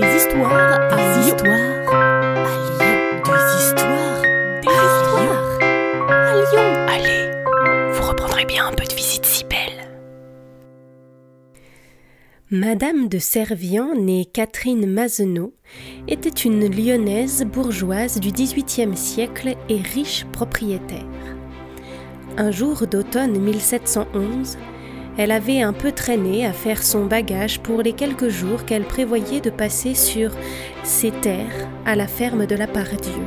Des histoires à Lyon. À Lyon. Des histoires. Des histoires. À Lyon. Allez, vous reprendrez bien un peu de visite si belle. Madame de Servian, née Catherine Mazenot, était une lyonnaise bourgeoise du XVIIIe siècle et riche propriétaire. Un jour d'automne 1711, elle avait un peu traîné à faire son bagage pour les quelques jours qu'elle prévoyait de passer sur ses terres à la ferme de la Pardieu.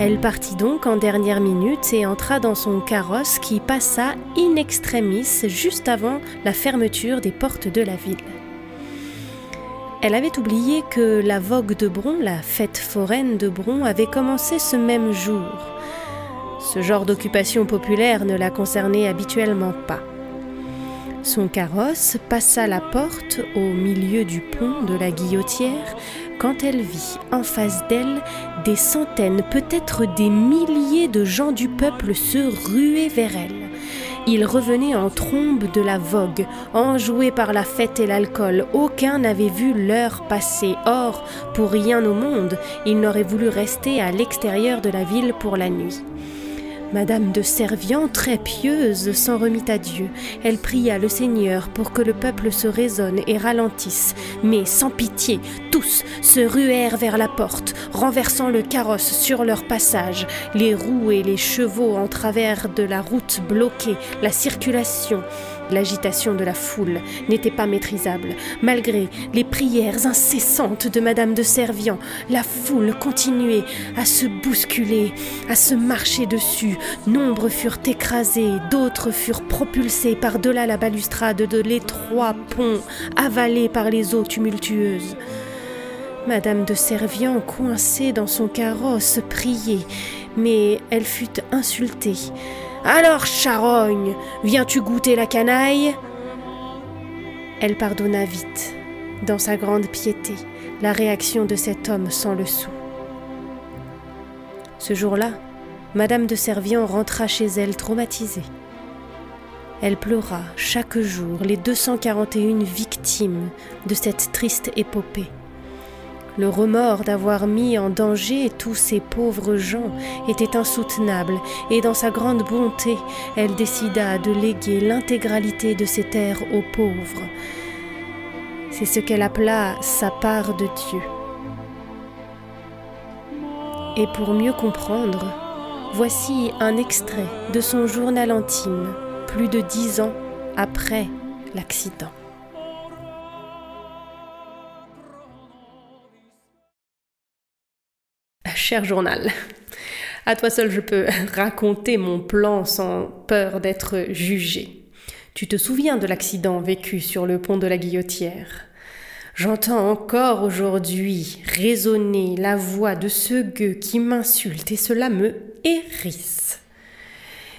Elle partit donc en dernière minute et entra dans son carrosse qui passa in extremis juste avant la fermeture des portes de la ville. Elle avait oublié que la vogue de Bron, la fête foraine de Bron, avait commencé ce même jour. Ce genre d'occupation populaire ne la concernait habituellement pas. Son carrosse passa la porte au milieu du pont de la Guillotière quand elle vit en face d'elle des centaines, peut-être des milliers de gens du peuple se ruer vers elle. Ils revenaient en trombe de la vogue, enjoués par la fête et l'alcool. Aucun n'avait vu l'heure passer. Or, pour rien au monde, il n'aurait voulu rester à l'extérieur de la ville pour la nuit. Madame de Servian, très pieuse, s'en remit à Dieu. Elle pria le Seigneur pour que le peuple se raisonne et ralentisse. Mais sans pitié, tous se ruèrent vers la porte, renversant le carrosse sur leur passage. Les roues et les chevaux en travers de la route bloquée, la circulation. L'agitation de la foule n'était pas maîtrisable. Malgré les prières incessantes de Madame de Servian, la foule continuait à se bousculer, à se marcher dessus. Nombre furent écrasés, d'autres furent propulsés par-delà la balustrade de l'étroit pont, avalés par les eaux tumultueuses. Madame de Servian, coincée dans son carrosse, priait, mais elle fut insultée. Alors, charogne, viens-tu goûter la canaille? Elle pardonna vite, dans sa grande piété, la réaction de cet homme sans le sou. Ce jour-là, Madame de Servian rentra chez elle traumatisée. Elle pleura chaque jour les 241 victimes de cette triste épopée. Le remords d'avoir mis en danger tous ces pauvres gens était insoutenable, et dans sa grande bonté, elle décida de léguer l'intégralité de ses terres aux pauvres. C'est ce qu'elle appela sa part de Dieu. Et pour mieux comprendre, voici un extrait de son journal intime, plus de dix ans après l'accident. Cher journal, à toi seul je peux raconter mon plan sans peur d'être jugé. Tu te souviens de l'accident vécu sur le pont de la Guillotière? J'entends encore aujourd'hui résonner la voix de ce gueux qui m'insulte et cela me hérisse.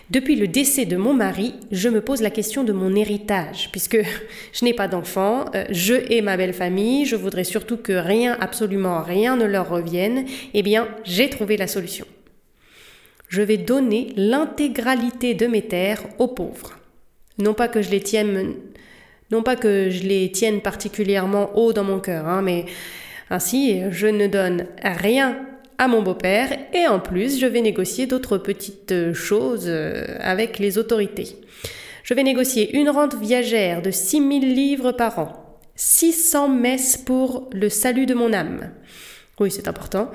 Depuis le décès de mon mari, je me pose la question de mon héritage, puisque je n'ai pas d'enfants, euh, je et ma belle famille, je voudrais surtout que rien, absolument rien ne leur revienne, eh bien, j'ai trouvé la solution. Je vais donner l'intégralité de mes terres aux pauvres. Non pas que je les tienne, non pas que je les tienne particulièrement haut dans mon cœur, hein, mais ainsi je ne donne rien à mon beau-père et en plus je vais négocier d'autres petites choses euh, avec les autorités. Je vais négocier une rente viagère de 6000 livres par an, 600 messes pour le salut de mon âme. Oui, c'est important.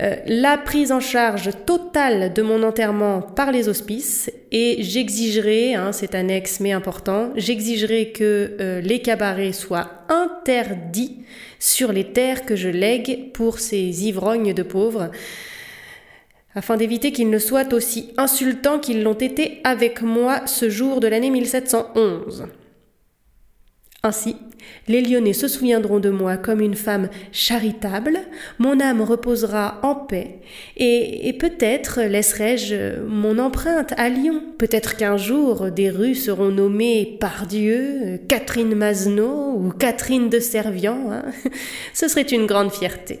Euh, la prise en charge totale de mon enterrement par les hospices et j'exigerai, hein, c'est annexe mais important, j'exigerai que euh, les cabarets soient interdits sur les terres que je lègue pour ces ivrognes de pauvres, afin d'éviter qu'ils ne soient aussi insultants qu'ils l'ont été avec moi ce jour de l'année 1711. Ainsi, les Lyonnais se souviendront de moi comme une femme charitable, mon âme reposera en paix, et, peut-être laisserai-je mon empreinte à Lyon. Peut-être qu'un jour des rues seront nommées par Dieu, Catherine Mazenot ou Catherine de Servian. Hein. Ce serait une grande fierté.